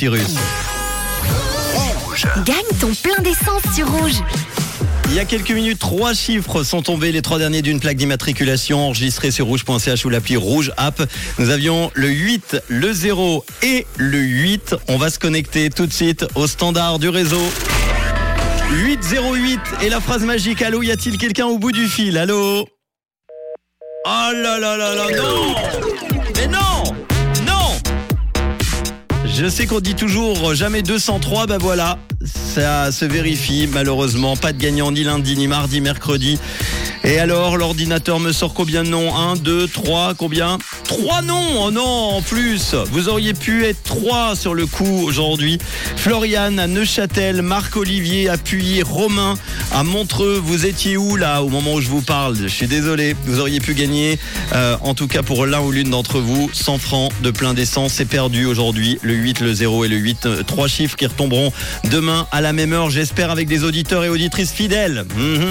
Cyrus. Gagne ton plein d'essence sur Rouge. Il y a quelques minutes, trois chiffres sont tombés, les trois derniers d'une plaque d'immatriculation enregistrée sur rouge.ch ou l'appli Rouge App. Nous avions le 8, le 0 et le 8. On va se connecter tout de suite au standard du réseau. 808 et la phrase magique. Allô, y a-t-il quelqu'un au bout du fil? Allô? Oh là là là là, non Mais non Non Je sais qu'on dit toujours jamais 203, ben voilà, ça se vérifie malheureusement. Pas de gagnant ni lundi, ni mardi, mercredi. Et alors, l'ordinateur me sort combien de noms 1, 2, 3, combien 3 noms Oh non, en plus Vous auriez pu être 3 sur le coup aujourd'hui. Floriane à Neuchâtel, Marc-Olivier à Puy, Romain à Montreux. Vous étiez où là au moment où je vous parle Je suis désolé. Vous auriez pu gagner, euh, en tout cas pour l'un ou l'une d'entre vous, 100 francs de plein d'essence. C'est perdu aujourd'hui. Le 8, le 0 et le 8. euh, Trois chiffres qui retomberont demain à la même heure, j'espère avec des auditeurs et auditrices fidèles. Mhm.